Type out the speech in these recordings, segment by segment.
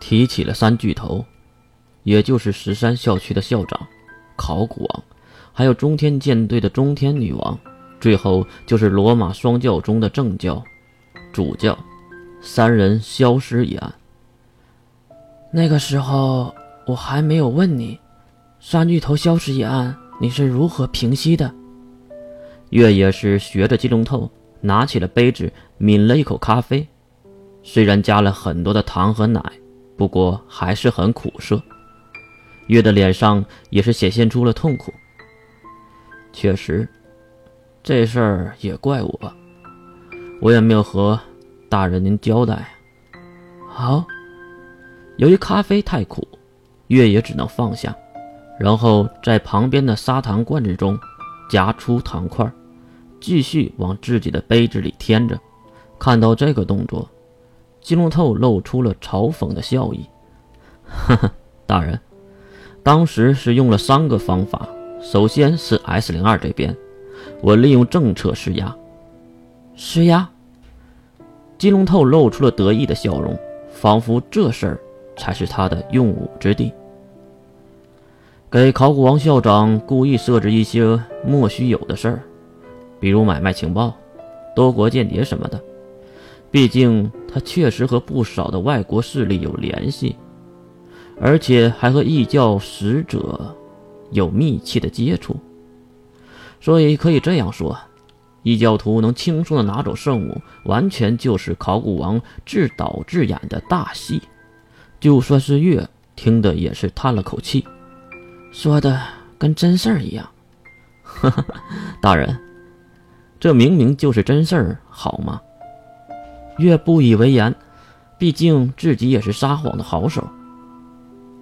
提起了三巨头，也就是石山校区的校长考古王，还有中天舰队的中天女王，最后就是罗马双教中的正教、主教，三人消失一案。那个时候我还没有问你，三巨头消失一案你是如何平息的？月也是学着金龙透，拿起了杯子，抿了一口咖啡，虽然加了很多的糖和奶，不过还是很苦涩。月的脸上也是显现出了痛苦。确实，这事儿也怪我，我也没有和大人您交代。好。由于咖啡太苦，月也只能放下，然后在旁边的砂糖罐子中夹出糖块，继续往自己的杯子里添着。看到这个动作，金龙透露出了嘲讽的笑意：“呵呵，大人，当时是用了三个方法。首先是 S 零二这边，我利用政策施压。施压。”金龙透露出了得意的笑容，仿佛这事儿。才是他的用武之地。给考古王校长故意设置一些莫须有的事儿，比如买卖情报、多国间谍什么的。毕竟他确实和不少的外国势力有联系，而且还和异教使者有密切的接触。所以可以这样说，异教徒能轻松的拿走圣物，完全就是考古王自导自演的大戏。就算是月听的也是叹了口气，说的跟真事儿一样。大人，这明明就是真事儿，好吗？越不以为然，毕竟自己也是撒谎的好手。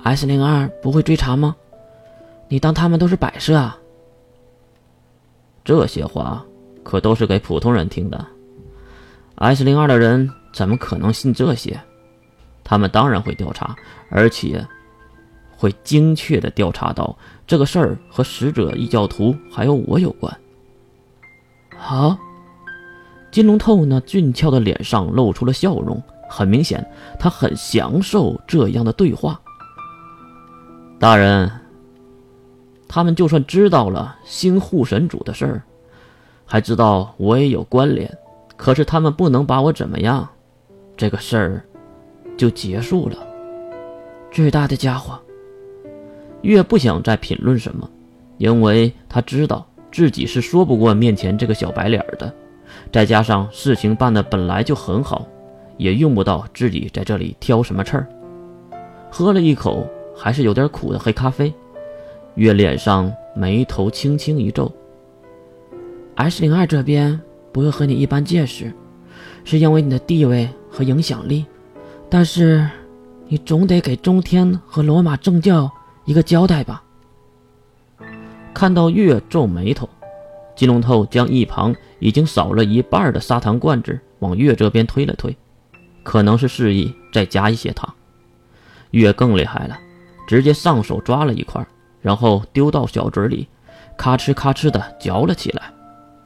S 零二不会追查吗？你当他们都是摆设啊？这些话可都是给普通人听的。S 零二的人怎么可能信这些？他们当然会调查，而且会精确的调查到这个事儿和使者异教徒还有我有关。好，金龙透那俊俏的脸上露出了笑容，很明显，他很享受这样的对话。大人，他们就算知道了新护神主的事儿，还知道我也有关联，可是他们不能把我怎么样，这个事儿。就结束了。巨大的家伙，越不想再评论什么，因为他知道自己是说不过面前这个小白脸的。再加上事情办的本来就很好，也用不到自己在这里挑什么刺儿。喝了一口还是有点苦的黑咖啡，月脸上眉头轻轻一皱。S 零二这边不会和你一般见识，是因为你的地位和影响力。但是，你总得给中天和罗马正教一个交代吧？看到月皱眉头，金龙透将一旁已经少了一半的砂糖罐子往月这边推了推，可能是示意再加一些糖。月更厉害了，直接上手抓了一块，然后丢到小嘴里，咔哧咔哧的嚼了起来。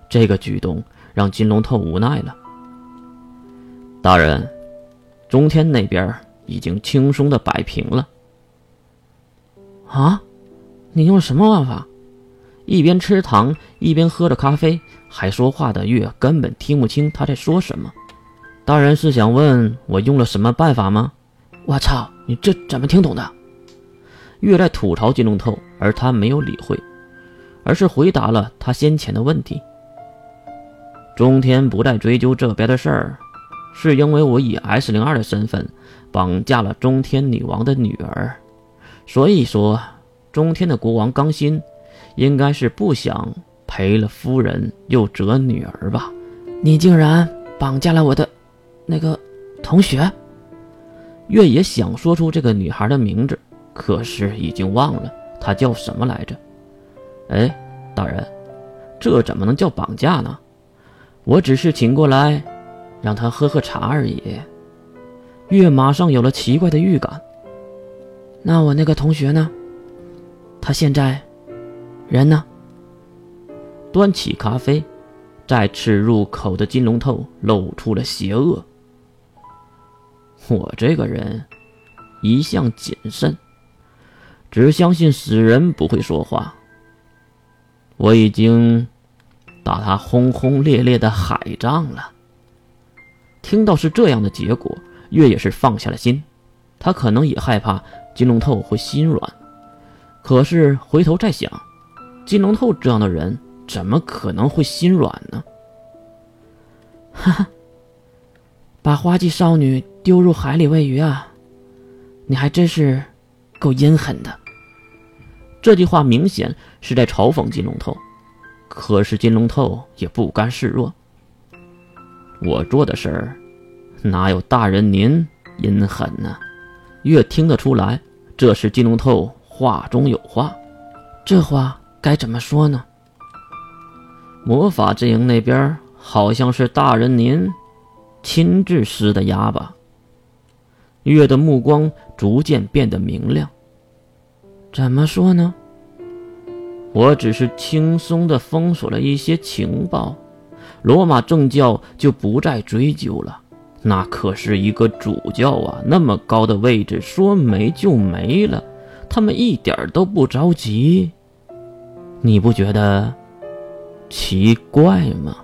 这个举动让金龙透无奈了。大人。中天那边已经轻松的摆平了。啊，你用什么办法？一边吃糖一边喝着咖啡，还说话的月根本听不清他在说什么。大人是想问我用了什么办法吗？我操，你这怎么听懂的？月在吐槽金龙透，而他没有理会，而是回答了他先前的问题。中天不再追究这边的事儿。是因为我以 S 零二的身份绑架了中天女王的女儿，所以说中天的国王刚辛应该是不想赔了夫人又折女儿吧？你竟然绑架了我的那个同学？月野想说出这个女孩的名字，可是已经忘了她叫什么来着。哎，大人，这怎么能叫绑架呢？我只是请过来。让她喝喝茶而已。月马上有了奇怪的预感。那我那个同学呢？他现在人呢？端起咖啡，再次入口的金龙透露出了邪恶。我这个人一向谨慎，只相信死人不会说话。我已经打他轰轰烈烈的海仗了。听到是这样的结果，月也是放下了心。他可能也害怕金龙透会心软，可是回头再想，金龙透这样的人怎么可能会心软呢？哈哈，把花季少女丢入海里喂鱼啊！你还真是够阴狠的。这句话明显是在嘲讽金龙透，可是金龙透也不甘示弱。我做的事儿，哪有大人您阴狠呢？越听得出来，这是金龙透话中有话。这话该怎么说呢？魔法阵营那边好像是大人您亲自施的压吧？月的目光逐渐变得明亮。怎么说呢？我只是轻松的封锁了一些情报，罗马正教就不再追究了。那可是一个主教啊，那么高的位置，说没就没了，他们一点都不着急。你不觉得奇怪吗？